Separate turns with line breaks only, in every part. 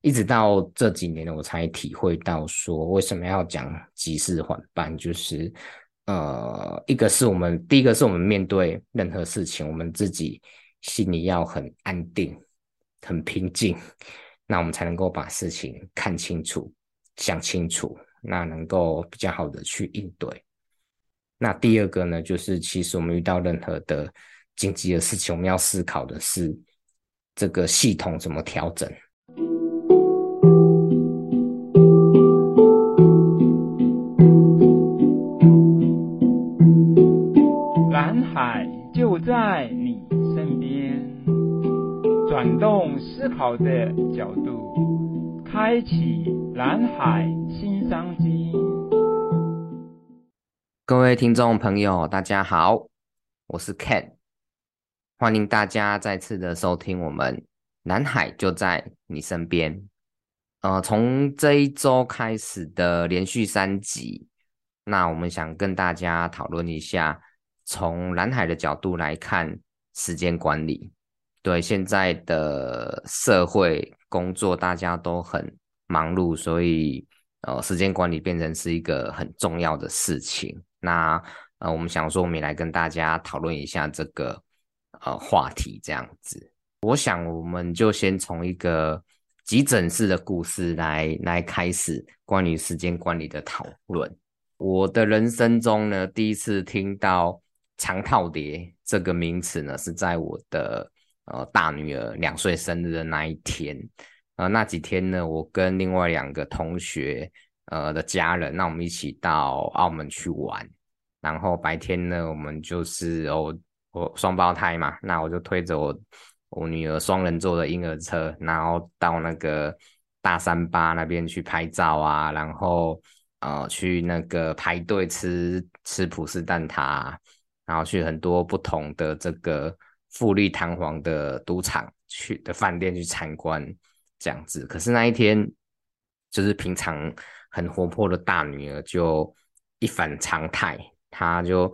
一直到这几年我才体会到说为什么要讲急事缓办，就是呃，一个是我们第一个是我们面对任何事情，我们自己心里要很安定、很平静，那我们才能够把事情看清楚、想清楚，那能够比较好的去应对。那第二个呢，就是其实我们遇到任何的紧急的事情，我们要思考的是这个系统怎么调整。
在你身边，转动思考的角度，开启蓝海新商机。
各位听众朋友，大家好，我是 Ken，欢迎大家再次的收听我们蓝海就在你身边。呃，从这一周开始的连续三集，那我们想跟大家讨论一下。从蓝海的角度来看，时间管理，对现在的社会工作，大家都很忙碌，所以呃，时间管理变成是一个很重要的事情。那呃，我们想说，我们也来跟大家讨论一下这个呃话题，这样子。我想，我们就先从一个急诊室的故事来来开始关于时间管理的讨论。我的人生中呢，第一次听到。长套叠这个名词呢，是在我的呃大女儿两岁生日的那一天，呃那几天呢，我跟另外两个同学呃的家人，那我们一起到澳门去玩，然后白天呢，我们就是哦我双胞胎嘛，那我就推着我我女儿双人座的婴儿车，然后到那个大三巴那边去拍照啊，然后呃去那个排队吃吃葡式蛋挞。然后去很多不同的这个富丽堂皇的赌场去的饭店去参观这样子，可是那一天就是平常很活泼的大女儿就一反常态，她就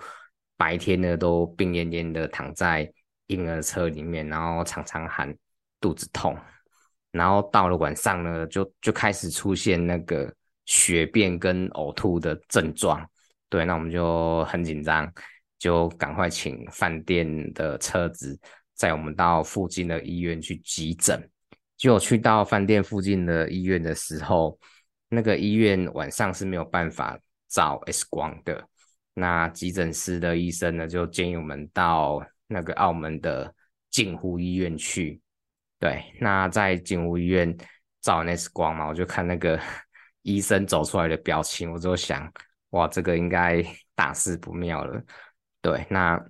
白天呢都病恹恹的躺在婴儿车里面，然后常常喊肚子痛，然后到了晚上呢就就开始出现那个血便跟呕吐的症状，对，那我们就很紧张。就赶快请饭店的车子载我们到附近的医院去急诊。结果去到饭店附近的医院的时候，那个医院晚上是没有办法照 X 光的。那急诊室的医生呢，就建议我们到那个澳门的锦湖医院去。对，那在锦湖医院照 X 光嘛，我就看那个 医生走出来的表情，我就想，哇，这个应该大事不妙了。对，那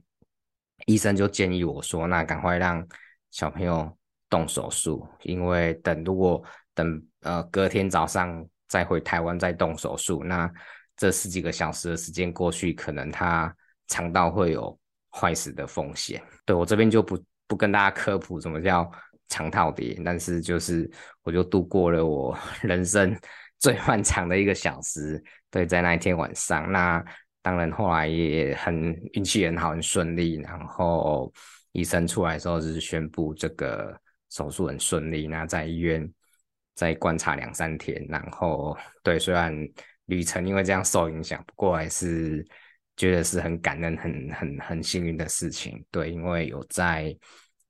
医生就建议我说，那赶快让小朋友动手术，因为等如果等呃隔天早上再回台湾再动手术，那这十几个小时的时间过去，可能他肠道会有坏死的风险。对，我这边就不不跟大家科普什么叫肠套叠，但是就是我就度过了我 人生最漫长的一个小时。对，在那一天晚上，那。当然，后来也很运气很好，很顺利。然后医生出来的时候是宣布这个手术很顺利。那在医院再观察两三天，然后对，虽然旅程因为这样受影响，不过还是觉得是很感恩、很很很幸运的事情。对，因为有在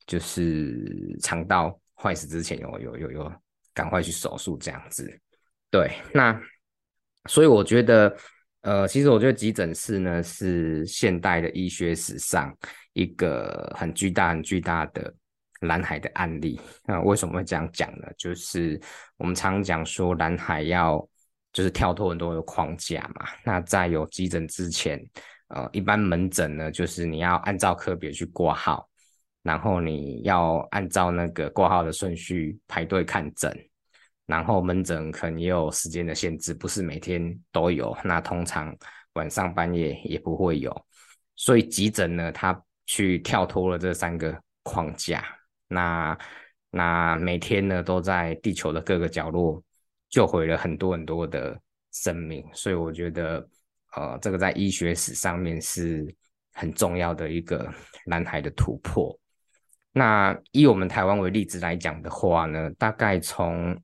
就是肠道坏死之前有有有有赶快去手术这样子。对，那所以我觉得。呃，其实我觉得急诊室呢是现代的医学史上一个很巨大、很巨大的蓝海的案例。那为什么会这样讲呢？就是我们常讲说蓝海要就是跳脱很多的框架嘛。那在有急诊之前，呃，一般门诊呢就是你要按照科别去挂号，然后你要按照那个挂号的顺序排队看诊。然后门诊可能也有时间的限制，不是每天都有。那通常晚上半夜也不会有，所以急诊呢，它去跳脱了这三个框架。那那每天呢，都在地球的各个角落救回了很多很多的生命。所以我觉得，呃，这个在医学史上面是很重要的一个蓝海的突破。那以我们台湾为例子来讲的话呢，大概从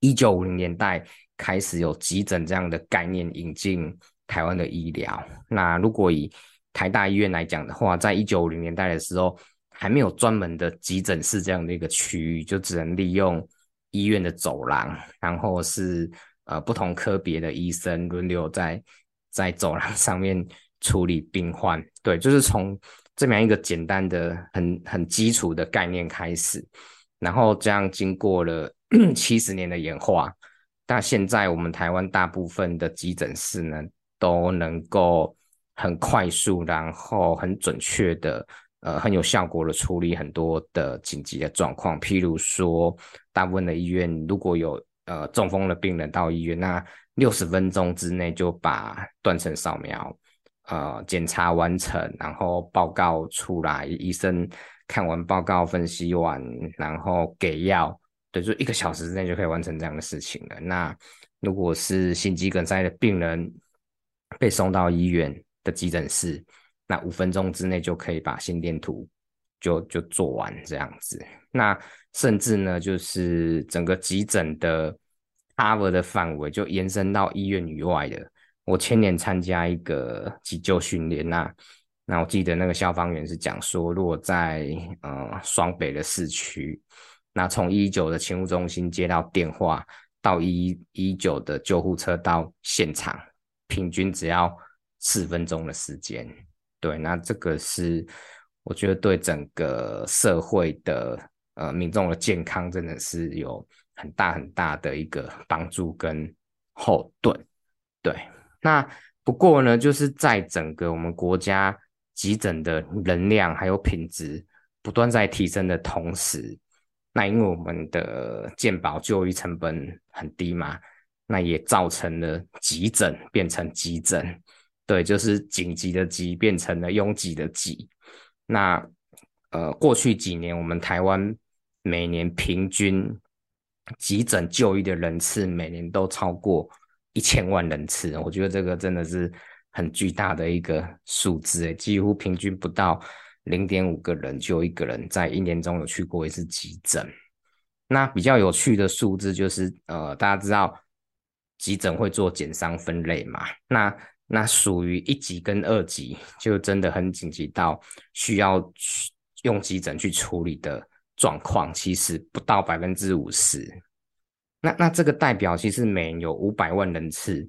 一九五零年代开始有急诊这样的概念引进台湾的医疗。那如果以台大医院来讲的话，在一九五零年代的时候，还没有专门的急诊室这样的一个区域，就只能利用医院的走廊，然后是呃不同科别的医生轮流在在走廊上面处理病患。对，就是从这么样一个简单的、很很基础的概念开始，然后这样经过了 七十年的演化，那现在我们台湾大部分的急诊室呢，都能够。很快速，然后很准确的，呃，很有效果的处理很多的紧急的状况。譬如说，大部分的医院如果有呃中风的病人到医院，那六十分钟之内就把断层扫描呃检查完成，然后报告出来，医生看完报告分析完，然后给药，对，就一个小时之内就可以完成这样的事情了。那如果是心肌梗塞的病人被送到医院，的急诊室，那五分钟之内就可以把心电图就就做完这样子。那甚至呢，就是整个急诊的 cover 的范围就延伸到医院以外的。我前年参加一个急救训练，那那我记得那个消防员是讲说，如果在呃双北的市区，那从一一九的勤务中心接到电话到一一九的救护车到现场，平均只要四分钟的时间，对，那这个是我觉得对整个社会的呃民众的健康真的是有很大很大的一个帮助跟后盾，对。那不过呢，就是在整个我们国家急诊的能量还有品质不断在提升的同时，那因为我们的健保就医成本很低嘛，那也造成了急诊变成急诊。对，就是紧急的急变成了拥挤的挤。那呃，过去几年我们台湾每年平均急诊就医的人次每年都超过一千万人次，我觉得这个真的是很巨大的一个数字，几乎平均不到零点五个人就一个人在一年中有去过一次急诊。那比较有趣的数字就是，呃，大家知道急诊会做减伤分类嘛？那那属于一级跟二级，就真的很紧急到需要去用急诊去处理的状况，其实不到百分之五十。那那这个代表，其实每年有五百万人次，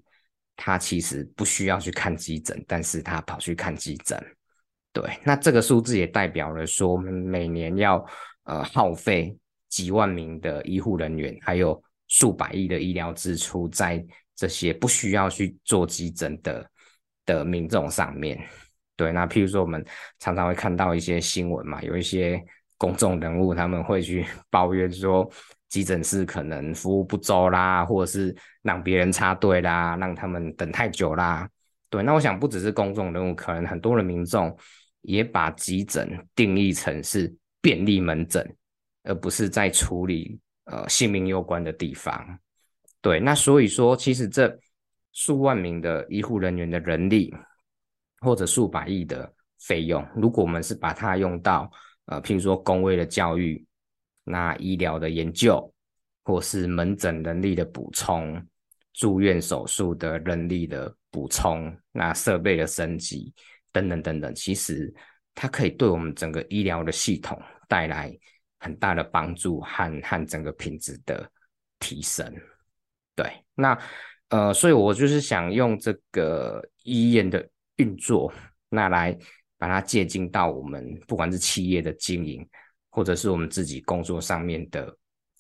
他其实不需要去看急诊，但是他跑去看急诊。对，那这个数字也代表了说，每年要呃耗费几万名的医护人员，还有数百亿的医疗支出在。这些不需要去做急诊的的民众上面，对，那譬如说我们常常会看到一些新闻嘛，有一些公众人物他们会去 抱怨说急诊室可能服务不周啦，或者是让别人插队啦，让他们等太久啦。对，那我想不只是公众人物，可能很多的民众也把急诊定义成是便利门诊，而不是在处理呃性命攸关的地方。对，那所以说，其实这数万名的医护人员的人力，或者数百亿的费用，如果我们是把它用到呃，譬如说工位的教育，那医疗的研究，或是门诊能力的补充，住院手术的人力的补充，那设备的升级等等等等，其实它可以对我们整个医疗的系统带来很大的帮助和和整个品质的提升。对，那呃，所以我就是想用这个医院的运作，那来把它借鉴到我们不管是企业的经营，或者是我们自己工作上面的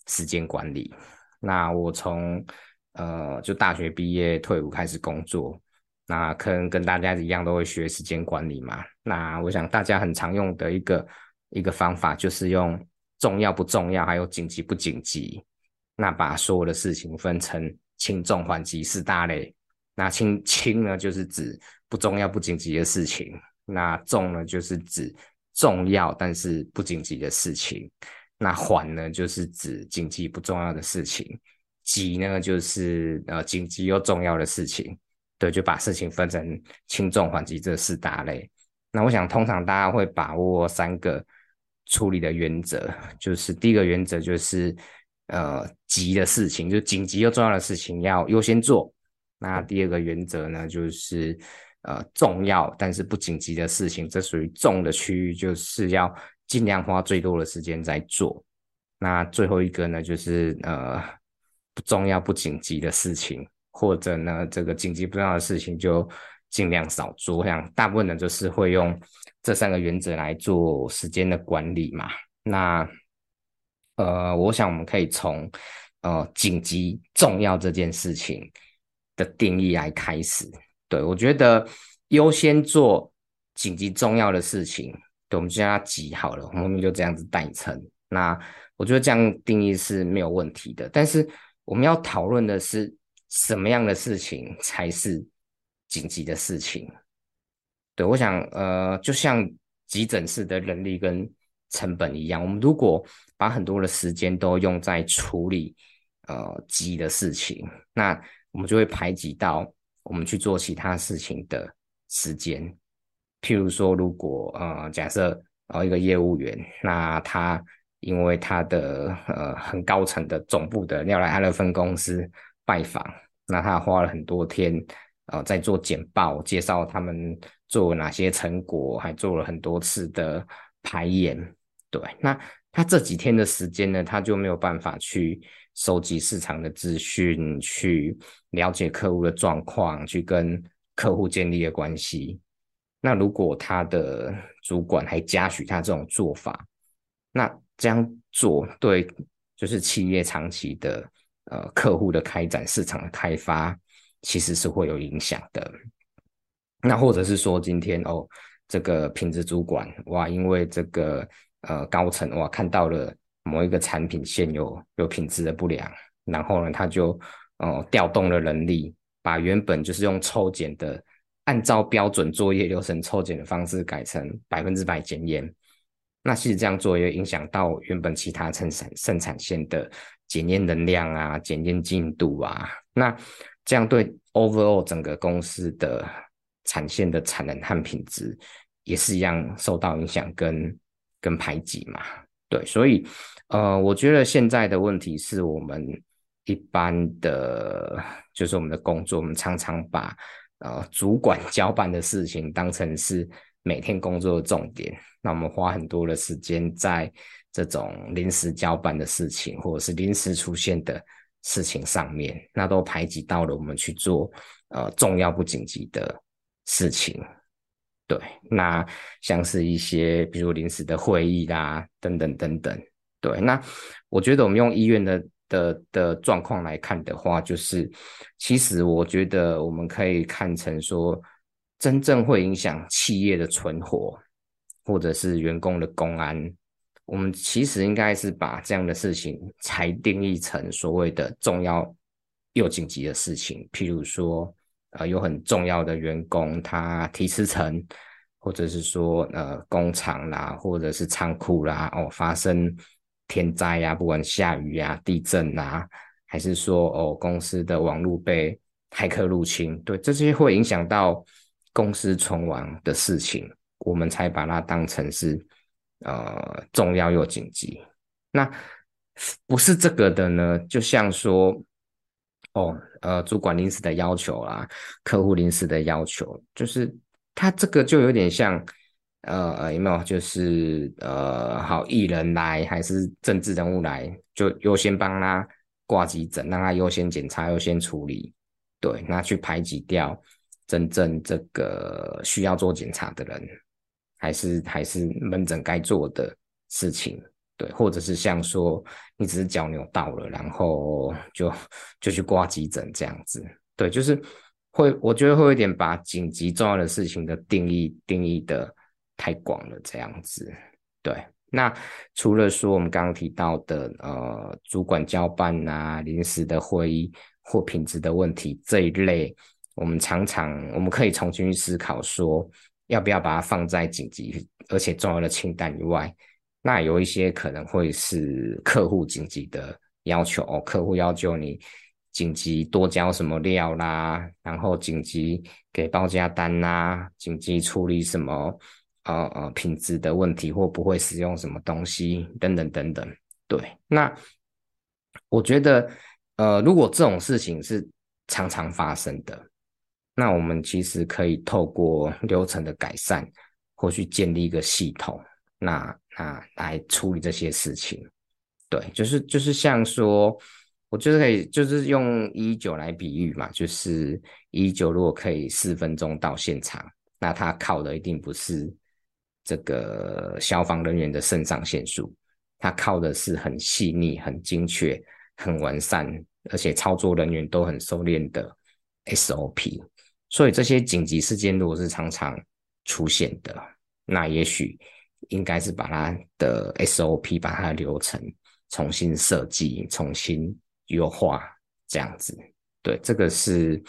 时间管理。那我从呃就大学毕业退伍开始工作，那可能跟大家一样都会学时间管理嘛。那我想大家很常用的一个一个方法，就是用重要不重要，还有紧急不紧急。那把所有的事情分成轻重缓急四大类。那轻轻呢，就是指不重要不紧急的事情；那重呢，就是指重要但是不紧急的事情；那缓呢，就是指紧急不重要的事情；急呢，就是呃紧急又重要的事情。对，就把事情分成轻重缓急这四大类。那我想，通常大家会把握三个处理的原则，就是第一个原则就是。呃急的事情，就紧急又重要的事情要优先做。那第二个原则呢，就是呃重要但是不紧急的事情，这属于重的区域，就是要尽量花最多的时间在做。那最后一个呢，就是呃不重要不紧急的事情，或者呢这个紧急不重要的事情就尽量少做。这样大部分人就是会用这三个原则来做时间的管理嘛。那呃，我想我们可以从呃紧急重要这件事情的定义来开始。对，我觉得优先做紧急重要的事情，对，我们就叫它急好了，我们就这样子代称。那我觉得这样定义是没有问题的，但是我们要讨论的是什么样的事情才是紧急的事情？对，我想，呃，就像急诊室的人力跟成本一样，我们如果把很多的时间都用在处理呃急的事情，那我们就会排挤到我们去做其他事情的时间。譬如说，如果呃假设呃一个业务员，那他因为他的呃很高层的总部的要来安乐分公司拜访，那他花了很多天呃在做简报，介绍他们做哪些成果，还做了很多次的排演。对，那他这几天的时间呢，他就没有办法去收集市场的资讯，去了解客户的状况，去跟客户建立的关系。那如果他的主管还嘉许他这种做法，那这样做对，就是企业长期的呃客户的开展、市场的开发，其实是会有影响的。那或者是说，今天哦，这个品质主管哇，因为这个呃高层哇看到了某一个产品线有有品质的不良，然后呢，他就哦调动了人力，把原本就是用抽检的，按照标准作业流程抽检的方式改成百分之百检验。那其实这样做也影响到原本其他生产生产线的检验能量啊、检验进度啊。那这样对 overall 整个公司的产线的产能和品质也是一样受到影响跟跟排挤嘛。对，所以呃，我觉得现在的问题是我们一般的，就是我们的工作，我们常常把呃主管 交办的事情当成是每天工作的重点。那我们花很多的时间在这种临时交办的事情，或者是临时出现的事情上面，那都排挤到了我们去做呃重要不紧急的事情。对，那像是一些比如临时的会议啦，等等等等。对，那我觉得我们用医院的的的状况来看的话，就是其实我觉得我们可以看成说，真正会影响企业的存活。或者是员工的公安，我们其实应该是把这样的事情才定义成所谓的重要又紧急的事情。譬如说，呃，有很重要的员工他提辞呈，或者是说，呃，工厂啦，或者是仓库啦，哦，发生天灾呀，不管下雨呀、地震啊，还是说，哦，公司的网络被骇客入侵，对，这些会影响到公司存亡的事情。我们才把它当成是呃重要又紧急。那不是这个的呢？就像说，哦，呃，主管临时的要求啦，客户临时的要求，就是他这个就有点像，呃，有没有？就是呃，好，艺人来还是政治人物来，就优先帮他挂急诊，让他优先检查、优先处理，对，那去排挤掉真正这个需要做检查的人。还是还是门诊该做的事情，对，或者是像说你只是脚扭到了，然后就就去挂急诊这样子，对，就是会，我觉得会有点把紧急重要的事情的定义定义的太广了这样子，对。那除了说我们刚刚提到的呃主管交办啊、临时的会议或品质的问题这一类，我们常常我们可以重新去思考说。要不要把它放在紧急而且重要的清单以外？那有一些可能会是客户紧急的要求哦，客户要求你紧急多交什么料啦，然后紧急给报价单啦，紧急处理什么呃呃品质的问题或不会使用什么东西等等等等。对，那我觉得，呃，如果这种事情是常常发生的，那我们其实可以透过流程的改善，或去建立一个系统，那那来处理这些事情。对，就是就是像说，我觉得可以，就是用一九来比喻嘛，就是一一九如果可以四分钟到现场，那他靠的一定不是这个消防人员的肾上腺素，他靠的是很细腻、很精确、很完善，而且操作人员都很熟练的 SOP。所以这些紧急事件如果是常常出现的，那也许应该是把它的 SOP、把它的流程重新设计、重新优化这样子。对，这个是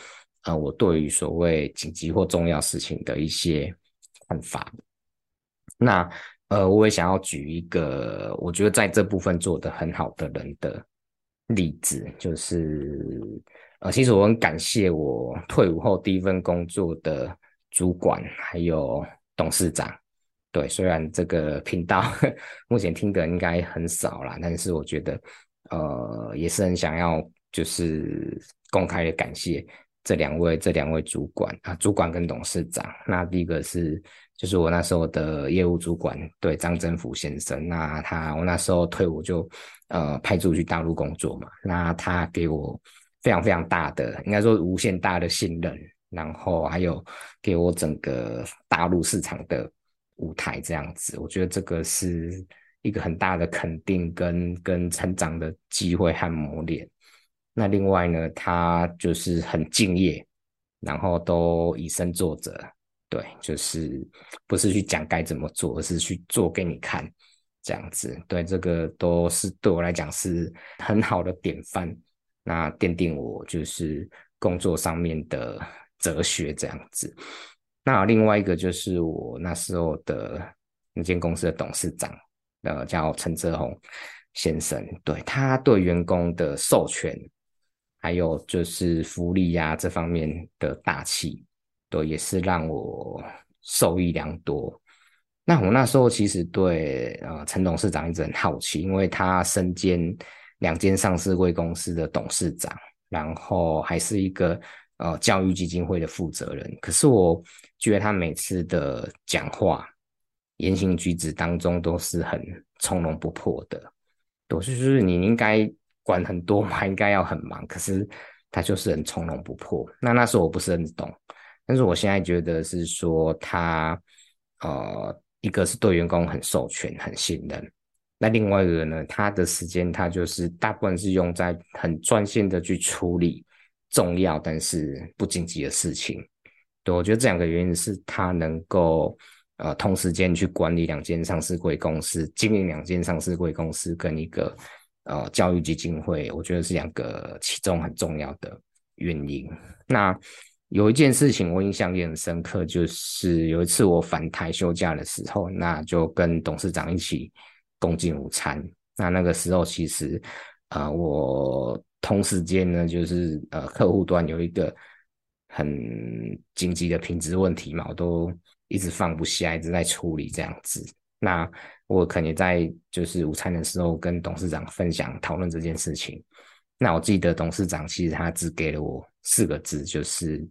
呃我对于所谓紧急或重要事情的一些看法。那呃，我也想要举一个我觉得在这部分做得很好的人的例子，就是呃，其实我很感谢我退伍后第一份工作的主管还有董事长。对，虽然这个频道 目前听的应该很少啦，但是我觉得呃，也是很想要就是公开的感谢这两位这两位主管啊，主管跟董事长。那第一个是。就是我那时候的业务主管，对，张振福先生，那他我那时候退伍就呃派驻去大陆工作嘛，那他给我非常非常大的，应该说无限大的信任，然后还有给我整个大陆市场的舞台这样子，我觉得这个是一个很大的肯定跟跟成长的机会和磨练。那另外呢，他就是很敬业，然后都以身作则。对，就是不是去讲该怎么做，而是去做给你看，这样子。对，这个都是对我来讲是很好的典范，那奠定我就是工作上面的哲学这样子。那另外一个就是我那时候的那间公司的董事长，呃，叫陈泽宏先生，对，他对员工的授权，还有就是福利呀、啊、这方面的大气。对，也是让我受益良多。那我那时候其实对呃陈董事长一直很好奇，因为他身兼两间上市柜公司的董事长，然后还是一个呃教育基金会的负责人。可是我觉得他每次的讲话、言行举止当中都是很从容不迫的。对，就是你应该管很多嘛，应该要很忙，可是他就是很从容不迫。那那时候我不是很懂。但是我现在觉得是说他，呃，一个是对员工很授权、很信任，那另外一个呢，他的时间他就是大部分是用在很专心的去处理重要但是不紧急的事情。对，我觉得这两个原因是他能够呃同时间去管理两间上市柜公司、经营两间上市柜公司跟一个呃教育基金会，我觉得是两个其中很重要的原因。那有一件事情我印象也很深刻，就是有一次我返台休假的时候，那就跟董事长一起共进午餐。那那个时候其实，呃，我同时间呢，就是呃，客户端有一个很紧急的品质问题嘛，我都一直放不下，一直在处理这样子。那我可能在就是午餐的时候跟董事长分享讨论这件事情。那我记得董事长其实他只给了我四个字，就是。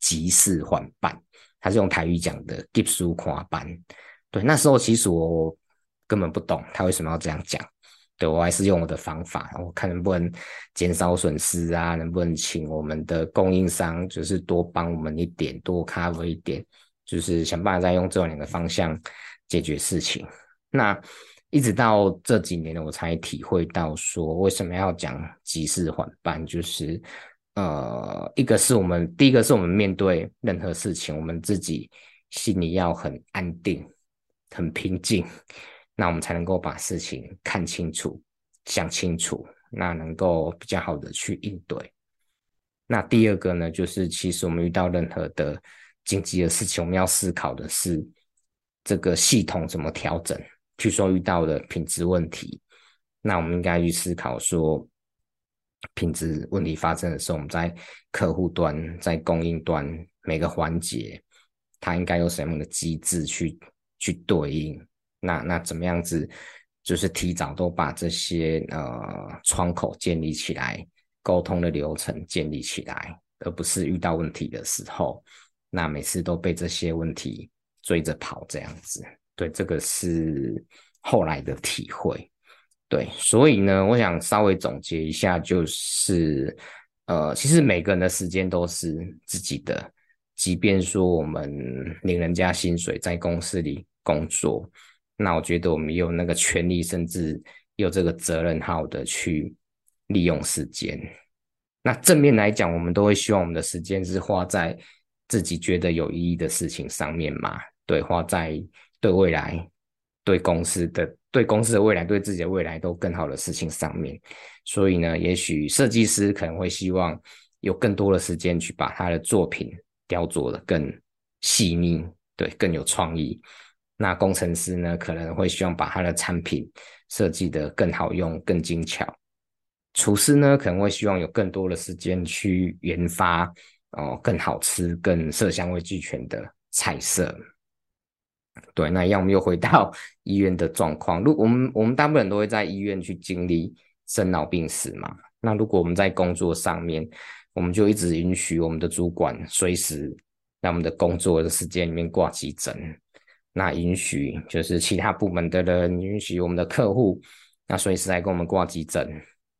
急事缓办，他是用台语讲的“急事缓办”。对，那时候其实我根本不懂他为什么要这样讲。对，我还是用我的方法，我看能不能减少损失啊，能不能请我们的供应商就是多帮我们一点，多 cover 一点，就是想办法再用这两个方向解决事情。那一直到这几年，我才体会到说为什么要讲急事缓办，就是。呃，一个是我们第一个是我们面对任何事情，我们自己心里要很安定、很平静，那我们才能够把事情看清楚、想清楚，那能够比较好的去应对。那第二个呢，就是其实我们遇到任何的紧急的事情，我们要思考的是这个系统怎么调整。据说遇到的品质问题，那我们应该去思考说。品质问题发生的时候，我们在客户端、在供应端每个环节，它应该有什么样的机制去去对应？那那怎么样子就是提早都把这些呃窗口建立起来，沟通的流程建立起来，而不是遇到问题的时候，那每次都被这些问题追着跑这样子。对，这个是后来的体会。对，所以呢，我想稍微总结一下，就是呃，其实每个人的时间都是自己的，即便说我们领人家薪水，在公司里工作，那我觉得我们有那个权利，甚至有这个责任，好的去利用时间。那正面来讲，我们都会希望我们的时间是花在自己觉得有意义的事情上面嘛？对，花在。对未来、对公司的、对公司的未来、对自己的未来都更好的事情上面，所以呢，也许设计师可能会希望有更多的时间去把他的作品雕琢得更细腻，对，更有创意。那工程师呢，可能会希望把他的产品设计得更好用、更精巧。厨师呢，可能会希望有更多的时间去研发哦、更好吃、更色香味俱全的菜色。对，那一样，我们又回到 医院的状况。如我们我们大部分都会在医院去经历生老病死嘛，那如果我们在工作上面，我们就一直允许我们的主管随时在我们的工作的时间里面挂急诊，那允许就是其他部门的人允许我们的客户，那随时来跟我们挂急诊，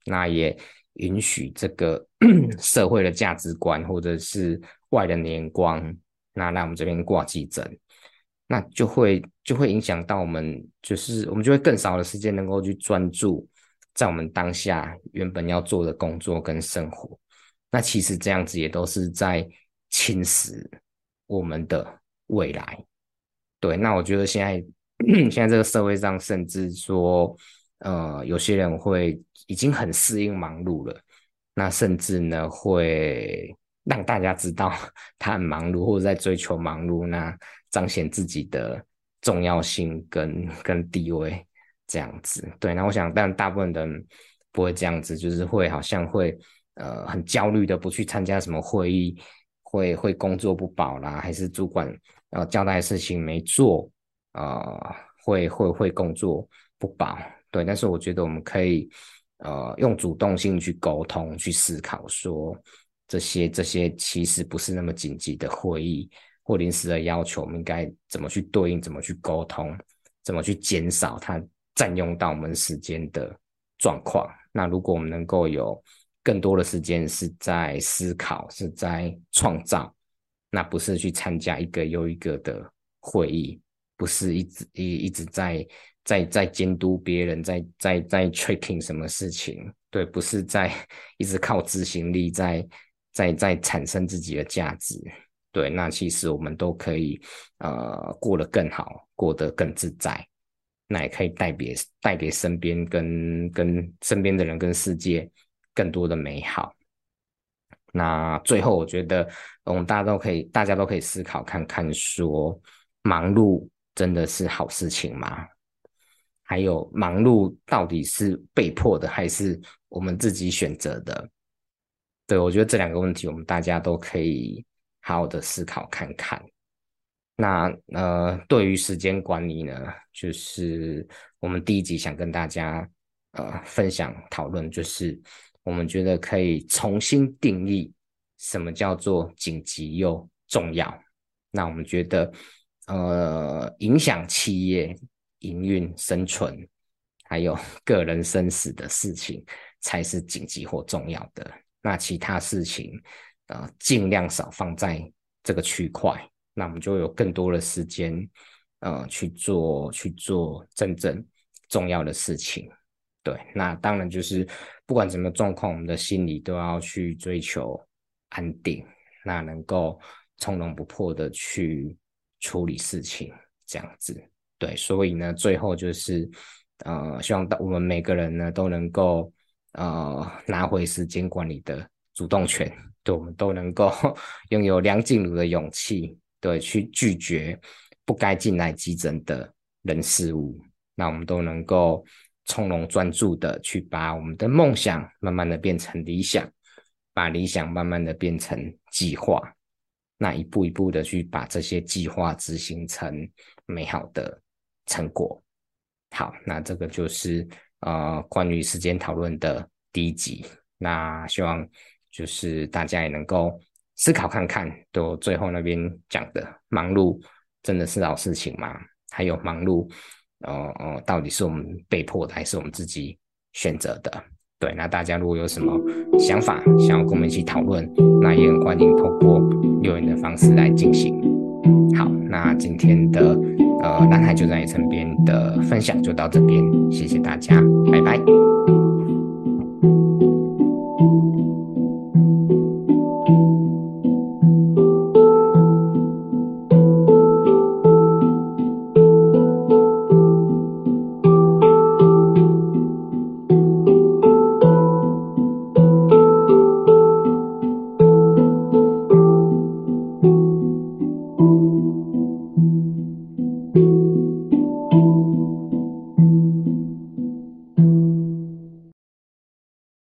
那也允许这个 社会的价值观或者是外人的眼光，那来我们这边挂急诊。那就会就会影响到我们，就是我们就会更少的时间能够去专注在我们当下原本要做的工作跟生活。那其实这样子也都是在侵蚀我们的未来。对，那我觉得现在 现在这个社会上，甚至说，呃，有些人会已经很适应忙碌了，那甚至呢会让大家知道 他很忙碌，或者在追求忙碌，那。彰显自己的重要性跟跟地位这样子，对。那我想，但大部分人不会这样子，就是会好像会呃很焦虑的不去参加什么会议，会会工作不保啦，还是主管呃交代事情没做，呃会会会工作不保，对。但是我觉得我们可以呃用主动性去沟通，去思考说这些这些其实不是那么紧急的会议。或临时的要求，我们应该怎么去对应？怎么去沟通？怎么去减少它占用到我们时间的状况？那如果我们能够有更多的时间是在思考，是在创造，那不是去参加一个又一个的会议，不是一直一一直在在在监督别人，在在在 tracking 什么事情？对，不是在一直靠执行力在在在产生自己的价值。对，那其实我们都可以，呃，过得更好，过得更自在，那也可以带别带给身边跟跟身边的人跟世界更多的美好。那最后，我觉得我们大家都可以，大家都可以思考看看说，忙碌真的是好事情吗？还有，忙碌到底是被迫的，还是我们自己选择的？对，我觉得这两个问题，我们大家都可以。好好的思考看看，那呃，对于时间管理呢，就是我们第一集想跟大家呃分享讨论，就是我们觉得可以重新定义什么叫做紧急又重要。那我们觉得呃，影响企业营运生存还有 个人生死的事情才是紧急或重要的，那其他事情。呃，尽量少放在这个区块，那我们就有更多的时间，呃，去做去做真正重要的事情。对，那当然就是不管什么状况，我们的心里都要去追求安定，那能够从容不迫的去处理事情，这样子。对，所以呢，最后就是呃，希望我们每个人呢都能够呃拿回时间管理的主动权。对，我们都能够 拥有梁静茹的勇气，对，去拒绝不该进来急诊的人事物。那我们都能够从容专注的去把我们的梦想慢慢的变成理想，把理想慢慢的变成计划，那一步一步的去把这些计划执行成美好的成果。好，那这个就是呃关于时间讨论的第一集。那希望就是大家也能够思考看看，都最后那边讲的忙碌真的是好事情吗？还有忙碌，哦哦，到底是我们被迫的，还是我们自己选择的？对，那大家如果有什么想法，想要跟我们一起讨论，那也很欢迎透过留言的方式来进行。好，那今天的呃男孩就在你身边的分享就到这边，谢谢大家，拜拜。